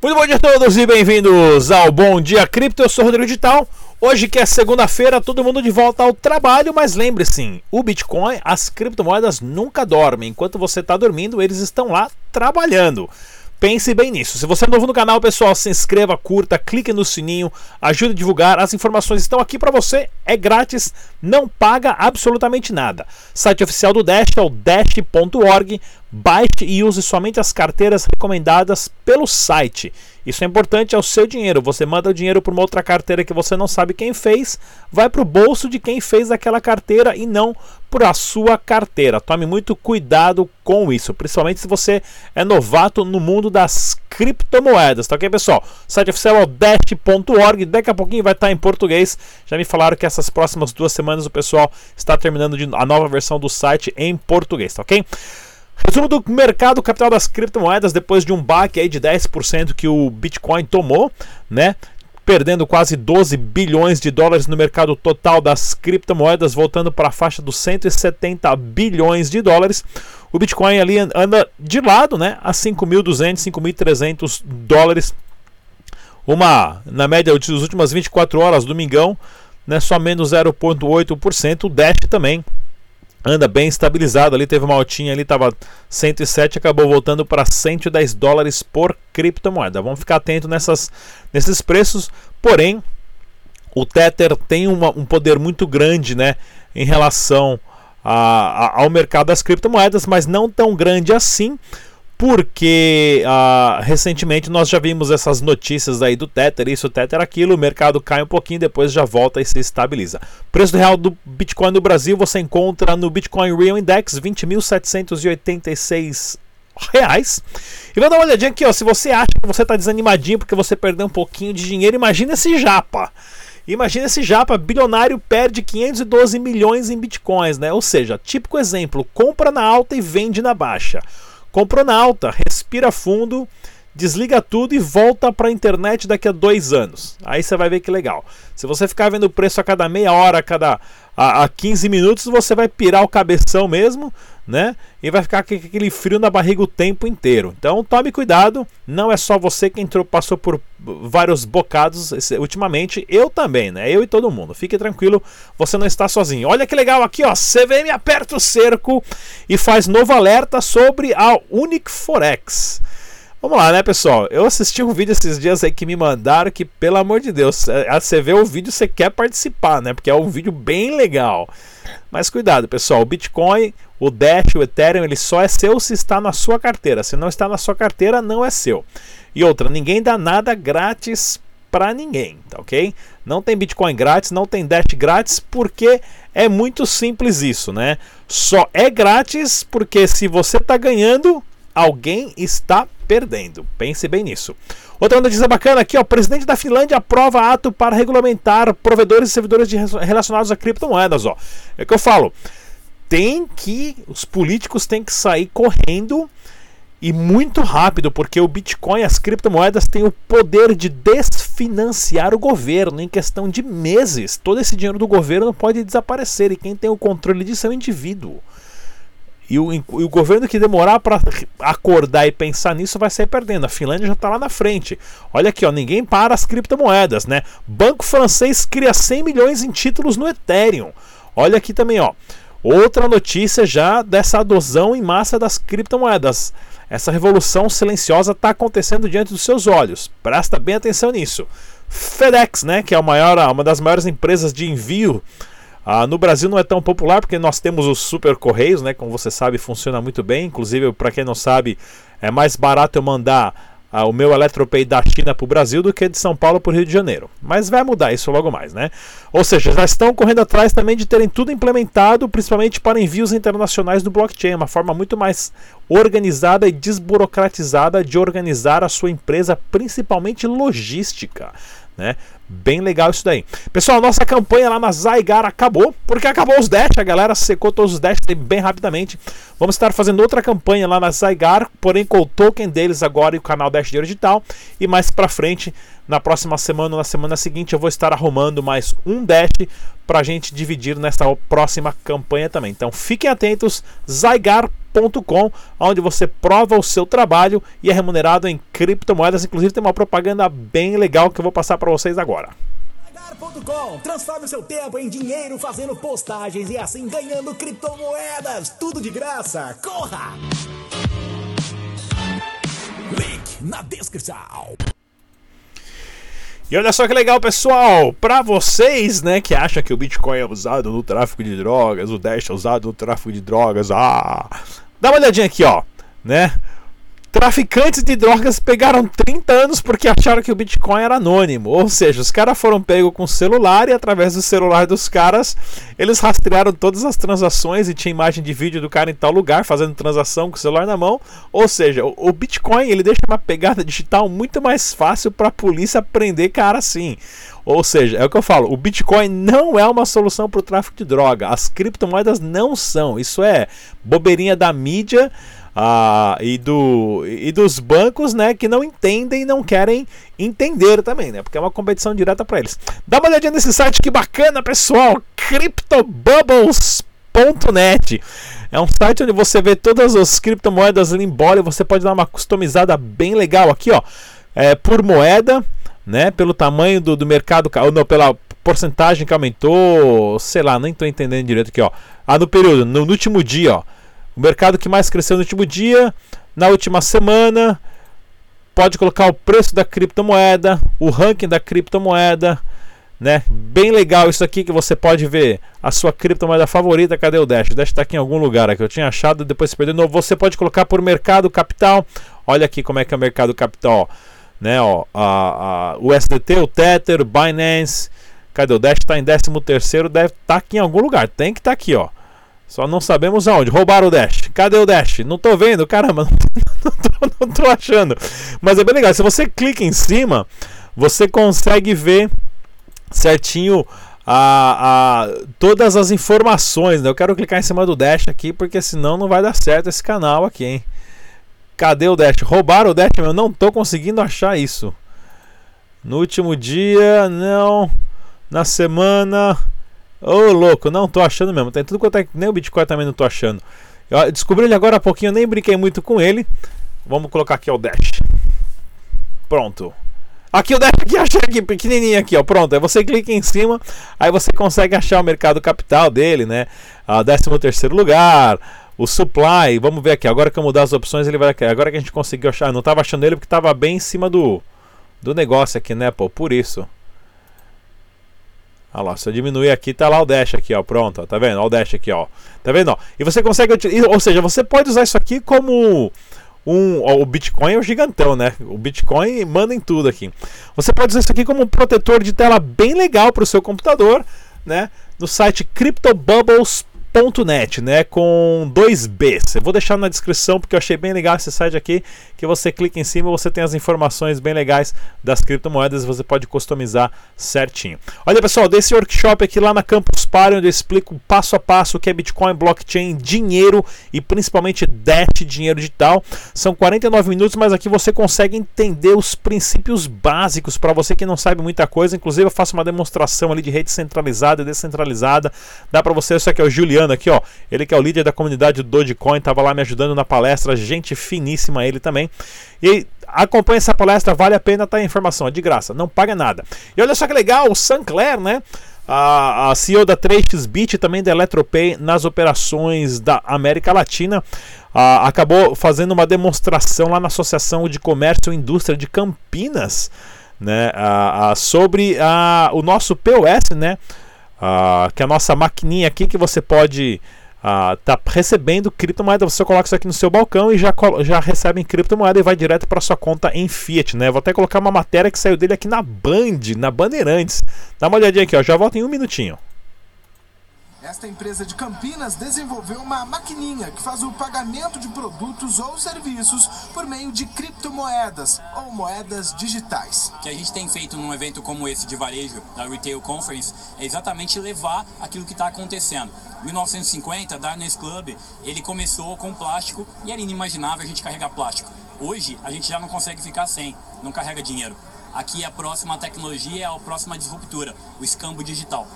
Muito bom dia a todos e bem-vindos ao Bom Dia Cripto. Eu sou Rodrigo Digital. Hoje que é segunda-feira, todo mundo de volta ao trabalho, mas lembre-se, o Bitcoin, as criptomoedas nunca dormem. Enquanto você está dormindo, eles estão lá trabalhando. Pense bem nisso. Se você é novo no canal, pessoal, se inscreva, curta, clique no sininho, ajude a divulgar. As informações estão aqui para você, é grátis, não paga absolutamente nada. Site oficial do Dash é o dash.org. Baixe e use somente as carteiras recomendadas pelo site. Isso é importante, é o seu dinheiro. Você manda o dinheiro para uma outra carteira que você não sabe quem fez, vai para o bolso de quem fez aquela carteira e não para a sua carteira. Tome muito cuidado com isso, principalmente se você é novato no mundo das criptomoedas, tá ok, pessoal? O site oficial é o dash.org, daqui a pouquinho vai estar em português. Já me falaram que essas próximas duas semanas o pessoal está terminando a nova versão do site em português, tá ok? Resumo do mercado capital das criptomoedas depois de um baque aí de 10% que o Bitcoin tomou, né? Perdendo quase 12 bilhões de dólares no mercado total das criptomoedas, voltando para a faixa dos 170 bilhões de dólares. O Bitcoin ali anda de lado, né? A 5.200, 5.300 dólares. Uma, na média das últimas 24 horas, domingão, né? Só menos 0,8%. O Dash também anda bem estabilizado ali, teve uma altinha ali, estava 107, acabou voltando para 110 dólares por criptomoeda. Vamos ficar atento nessas, nesses preços, porém o Tether tem uma, um poder muito grande né, em relação a, a, ao mercado das criptomoedas, mas não tão grande assim, porque ah, recentemente nós já vimos essas notícias aí do Tether, isso, Tether, aquilo, o mercado cai um pouquinho, depois já volta e se estabiliza. Preço real do Bitcoin no Brasil você encontra no Bitcoin Real Index 20.786 reais. E vou dar uma olhadinha aqui, ó, se você acha que você está desanimadinho porque você perdeu um pouquinho de dinheiro, imagina esse japa. Imagina esse japa bilionário perde 512 milhões em bitcoins, né? Ou seja, típico exemplo, compra na alta e vende na baixa. Comprou na alta, respira fundo, desliga tudo e volta para a internet daqui a dois anos. Aí você vai ver que legal. Se você ficar vendo o preço a cada meia hora, a cada a, a 15 minutos, você vai pirar o cabeção mesmo, né? E vai ficar com aquele frio na barriga o tempo inteiro. Então tome cuidado, não é só você que entrou, passou por vários bocados ultimamente, eu também, né? Eu e todo mundo. Fique tranquilo, você não está sozinho. Olha que legal aqui, ó. CVM aperta o cerco e faz novo alerta sobre a Unic Forex. Vamos lá, né, pessoal? Eu assisti um vídeo esses dias aí que me mandaram que, pelo amor de Deus, é, você vê o vídeo, você quer participar, né? Porque é um vídeo bem legal. Mas cuidado, pessoal, o Bitcoin, o Dash, o Ethereum, ele só é seu se está na sua carteira. Se não está na sua carteira, não é seu. E outra, ninguém dá nada grátis para ninguém, tá ok? Não tem Bitcoin grátis, não tem Dash grátis, porque é muito simples isso, né? Só é grátis porque se você está ganhando, alguém está perdendo. Pense bem nisso. Outra notícia bacana aqui, ó, o presidente da Finlândia aprova ato para regulamentar provedores e servidores de relacionados a criptomoedas, ó. É o que eu falo. Tem que os políticos têm que sair correndo e muito rápido, porque o Bitcoin, as criptomoedas têm o poder de desfinanciar o governo em questão de meses. Todo esse dinheiro do governo pode desaparecer e quem tem o controle disso é o indivíduo. E o, e o governo que demorar para acordar e pensar nisso vai sair perdendo. A Finlândia já está lá na frente. Olha aqui, ó, ninguém para as criptomoedas, né? Banco francês cria 100 milhões em títulos no Ethereum. Olha aqui também, ó. Outra notícia já dessa adesão em massa das criptomoedas. Essa revolução silenciosa está acontecendo diante dos seus olhos. Presta bem atenção nisso. FedEx, né, que é maior, uma das maiores empresas de envio ah, no Brasil não é tão popular porque nós temos os super correios, né? Como você sabe, funciona muito bem. Inclusive, para quem não sabe, é mais barato eu mandar ah, o meu Eletropay da China para o Brasil do que de São Paulo para o Rio de Janeiro. Mas vai mudar isso logo mais, né? Ou seja, já estão correndo atrás também de terem tudo implementado, principalmente para envios internacionais do blockchain. Uma forma muito mais organizada e desburocratizada de organizar a sua empresa, principalmente logística. Né? Bem legal isso daí. Pessoal, nossa campanha lá na Zygar acabou, porque acabou os dash, a galera secou todos os dash bem rapidamente. Vamos estar fazendo outra campanha lá na Zygar, porém com o token deles agora e o canal Dash Dinheiro Digital. E mais pra frente, na próxima semana ou na semana seguinte, eu vou estar arrumando mais um dash pra gente dividir nessa próxima campanha também. Então fiquem atentos, Zygar.com onde você prova o seu trabalho e é remunerado em criptomoedas. Inclusive tem uma propaganda bem legal que eu vou passar para vocês agora. Pagar.com Transforme seu tempo em dinheiro fazendo postagens e assim ganhando criptomoedas. Tudo de graça. Corra! Link na descrição. E olha só que legal, pessoal! Para vocês, né, que acham que o Bitcoin é usado no tráfico de drogas, o Dash é usado no tráfico de drogas, ah, dá uma olhadinha aqui, ó, né? Traficantes de drogas pegaram 30 anos porque acharam que o Bitcoin era anônimo. Ou seja, os caras foram pegos com celular e através do celular dos caras, eles rastrearam todas as transações e tinha imagem de vídeo do cara em tal lugar fazendo transação com o celular na mão. Ou seja, o Bitcoin ele deixa uma pegada digital muito mais fácil para a polícia prender cara assim. Ou seja, é o que eu falo, o Bitcoin não é uma solução para o tráfico de droga. As criptomoedas não são. Isso é bobeirinha da mídia ah, e, do, e dos bancos né, que não entendem e não querem entender também, né? Porque é uma competição direta para eles. Dá uma olhadinha nesse site que bacana, pessoal! CryptoBubbles.net é um site onde você vê todas as criptomoedas Limbolio. Você pode dar uma customizada bem legal aqui, ó, é, por moeda, né? Pelo tamanho do, do mercado, ou não, pela porcentagem que aumentou, sei lá, nem estou entendendo direito aqui, ó. Ah, no período, no, no último dia, ó. O mercado que mais cresceu no último dia, na última semana, pode colocar o preço da criptomoeda, o ranking da criptomoeda, né? Bem legal isso aqui que você pode ver a sua criptomoeda favorita. Cadê o Dash? O Dash está aqui em algum lugar aqui. Eu tinha achado, depois se perdeu de novo. Você pode colocar por mercado capital. Olha aqui como é que é o mercado capital, né? Ó, a, a, o SDT, o Tether, Binance. Cadê o Dash? Está em 13 terceiro, deve estar tá aqui em algum lugar. Tem que estar tá aqui, ó. Só não sabemos aonde. Roubaram o Dash. Cadê o Dash? Não tô vendo, caramba. Não tô, não tô achando. Mas é bem legal. Se você clica em cima, você consegue ver certinho a, a, todas as informações. Né? Eu quero clicar em cima do Dash aqui, porque senão não vai dar certo esse canal aqui, hein? Cadê o Dash? Roubaram o Dash, eu não tô conseguindo achar isso. No último dia, não. Na semana. Ô oh, louco, não tô achando mesmo. Tem tudo quanto é. Nem o Bitcoin também não tô achando. Eu descobri ele agora há pouquinho, eu nem brinquei muito com ele. Vamos colocar aqui o Dash. Pronto. Aqui o Dash aqui, achei aqui, pequenininho aqui, ó. Pronto. Aí você clica em cima, aí você consegue achar o mercado capital dele, né? A 13 terceiro lugar, o supply. Vamos ver aqui. Agora que eu mudar as opções, ele vai. Agora que a gente conseguiu achar. não tava achando ele porque tava bem em cima do, do negócio aqui, né, pô? Por isso. Olha lá, se eu diminuir aqui, tá lá o dash aqui, ó, pronto, ó, tá vendo? Olha o dash aqui, ó. Tá vendo? Ó? E você consegue, ou seja, você pode usar isso aqui como um, ó, o Bitcoin é o gigantão, né? O Bitcoin manda em tudo aqui. Você pode usar isso aqui como um protetor de tela bem legal para o seu computador, né? No site CryptoBubbles .net, né, com dois Bs. Eu vou deixar na descrição porque eu achei bem legal esse site aqui, que você clica em cima, você tem as informações bem legais das criptomoedas, você pode customizar certinho. Olha pessoal, desse workshop aqui lá na Campus Party, onde eu explico passo a passo o que é Bitcoin, blockchain, dinheiro e principalmente Dash, dinheiro digital. São 49 minutos, mas aqui você consegue entender os princípios básicos para você que não sabe muita coisa. Inclusive eu faço uma demonstração ali de rede centralizada e descentralizada. Dá para você, isso aqui é o Juliano aqui, ó. Ele que é o líder da comunidade do Dogecoin, tava lá me ajudando na palestra, gente finíssima ele também. E acompanha essa palestra, vale a pena, tá a informação, é de graça, não paga nada. E olha só que legal, o Sancler, né? A, CEO da 3xBit e também da Eletropay nas operações da América Latina, a, acabou fazendo uma demonstração lá na Associação de Comércio e Indústria de Campinas, né? A, a, sobre o nosso POS, né? Uh, que é a nossa maquininha aqui que você pode uh, tá recebendo criptomoeda. Você coloca isso aqui no seu balcão e já, já recebe em criptomoeda e vai direto para sua conta em Fiat. Né? Vou até colocar uma matéria que saiu dele aqui na Band, na Bandeirantes. Dá uma olhadinha aqui, ó. já volto em um minutinho. Esta empresa de Campinas desenvolveu uma maquininha que faz o pagamento de produtos ou serviços por meio de criptomoedas ou moedas digitais. O que a gente tem feito num evento como esse de varejo, da Retail Conference, é exatamente levar aquilo que está acontecendo. Em 1950, Diners Club, ele começou com plástico e era inimaginável a gente carregar plástico. Hoje, a gente já não consegue ficar sem, não carrega dinheiro. Aqui a próxima tecnologia é a próxima disruptura, o escambo digital.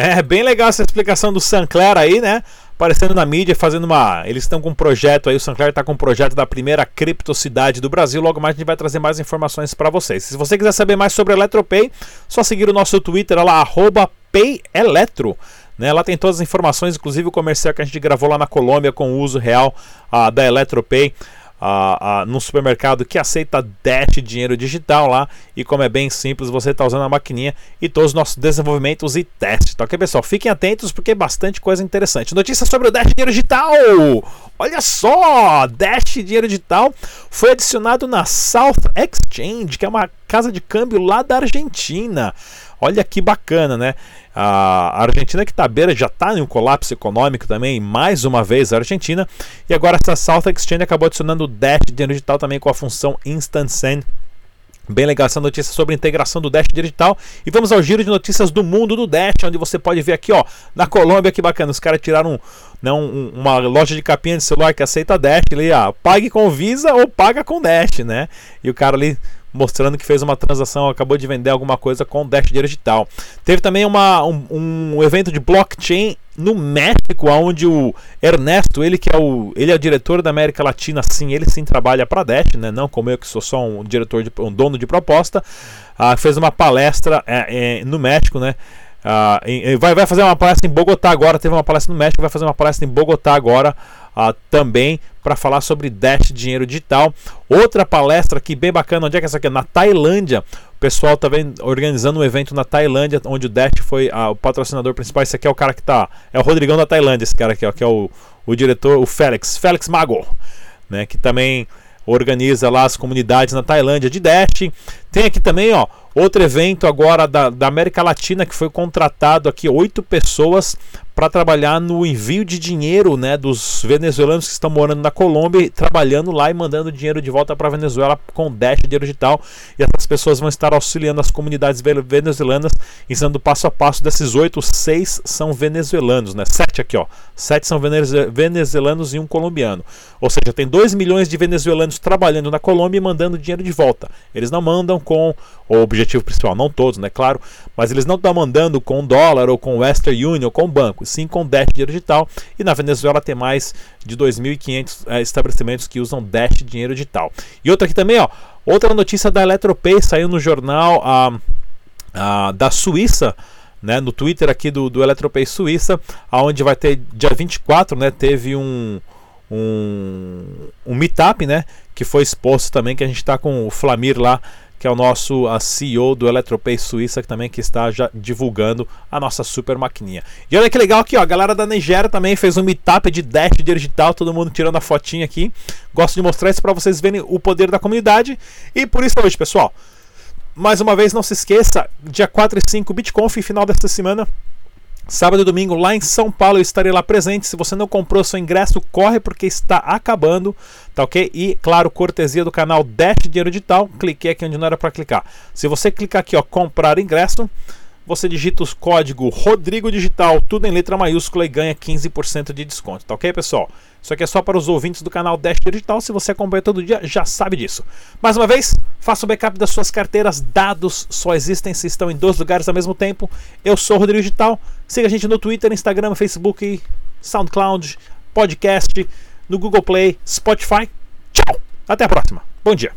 É bem legal essa explicação do Sancler aí, né? aparecendo na mídia, fazendo uma. Eles estão com um projeto aí, o Sancler está com um projeto da primeira criptocidade do Brasil. Logo mais a gente vai trazer mais informações para vocês. Se você quiser saber mais sobre a Eletropay, só seguir o nosso Twitter lá, PayEletro. Né, lá tem todas as informações, inclusive o comercial que a gente gravou lá na Colômbia com o uso real uh, da Eletropay a, a, num supermercado que aceita Dash dinheiro digital lá. E como é bem simples, você está usando a maquininha e todos os nossos desenvolvimentos e testes. Tá ok, pessoal? Fiquem atentos porque é bastante coisa interessante. Notícias sobre o Dash dinheiro digital. Olha só! Dash dinheiro digital foi adicionado na South Exchange, que é uma casa de câmbio lá da Argentina. Olha que bacana, né? A Argentina que está à beira já está em um colapso econômico também, mais uma vez a Argentina. E agora essa South Exchange acabou adicionando o Dash dinheiro digital também com a função Instant Send. Bem legal essa notícia sobre a integração do Dash digital. E vamos ao giro de notícias do mundo do Dash, onde você pode ver aqui, ó, na Colômbia, que bacana, os caras tiraram não, né, uma loja de capinha de celular que aceita Dash ali, ó, pague com Visa ou paga com Dash, né? E o cara ali mostrando que fez uma transação, acabou de vender alguma coisa com Dash Digital. Teve também uma, um, um, evento de blockchain no México, onde o Ernesto, ele que é o, ele é o diretor da América Latina, sim, ele sim trabalha para Dash, né? Não como eu que sou só um diretor, de, um dono de proposta, uh, fez uma palestra é, é, no México, né? Uh, vai, vai fazer uma palestra em Bogotá agora. Teve uma palestra no México, vai fazer uma palestra em Bogotá agora uh, também para falar sobre Dash Dinheiro Digital. Outra palestra aqui bem bacana, onde é que é essa aqui? Na Tailândia. O pessoal está organizando um evento na Tailândia, onde o Dash foi uh, o patrocinador principal. Esse aqui é o cara que tá. É o Rodrigão da Tailândia, esse cara aqui, ó, que é o, o diretor, o Félix, Félix Mago, né? Que também organiza lá as comunidades na Tailândia de Dash. Tem aqui também, ó, outro evento agora da, da América Latina que foi contratado aqui oito pessoas para trabalhar no envio de dinheiro, né, dos venezuelanos que estão morando na Colômbia, trabalhando lá e mandando dinheiro de volta para a Venezuela com Dash dinheiro digital. E essas pessoas vão estar auxiliando as comunidades venezuelanas, ensinando passo a passo desses oito, seis são venezuelanos, né? Sete aqui, ó. Sete são venezuelanos e um colombiano. Ou seja, tem dois milhões de venezuelanos trabalhando na Colômbia e mandando dinheiro de volta. Eles não mandam com o objetivo principal, não todos, né? Claro, mas eles não estão mandando com dólar ou com Western Union ou com banco, sim com Dash dinheiro digital. E na Venezuela tem mais de 2.500 é, estabelecimentos que usam Dash dinheiro digital. E outra aqui também, ó, outra notícia da Eletropay saiu no jornal a, a, da Suíça. Né, no Twitter aqui do, do Eletropay Suíça, aonde vai ter dia 24, né, teve um, um, um meetup, né, que foi exposto também, que a gente está com o Flamir lá que é o nosso CEO do Eletropay Suíça, que também que está já divulgando a nossa super maquininha. E olha que legal aqui, ó, a galera da Nigéria também fez um meetup de Dash digital, todo mundo tirando a fotinha aqui. Gosto de mostrar isso para vocês verem o poder da comunidade. E por isso hoje, pessoal, mais uma vez não se esqueça, dia 4 e 5 BitConf, final desta semana, Sábado e domingo lá em São Paulo eu estarei lá presente. Se você não comprou seu ingresso, corre porque está acabando, tá ok? E claro, cortesia do canal Dash Dinheiro Digital. Cliquei aqui onde não era para clicar. Se você clicar aqui, ó, comprar ingresso, você digita o código Rodrigo Digital, tudo em letra maiúscula e ganha 15% de desconto, tá ok, pessoal? Isso aqui é só para os ouvintes do canal Dash Digital. Se você acompanha todo dia, já sabe disso. Mais uma vez, faça o backup das suas carteiras. Dados só existem se estão em dois lugares ao mesmo tempo. Eu sou o Rodrigo Digital. Siga a gente no Twitter, Instagram, Facebook, SoundCloud, podcast, no Google Play, Spotify. Tchau! Até a próxima. Bom dia.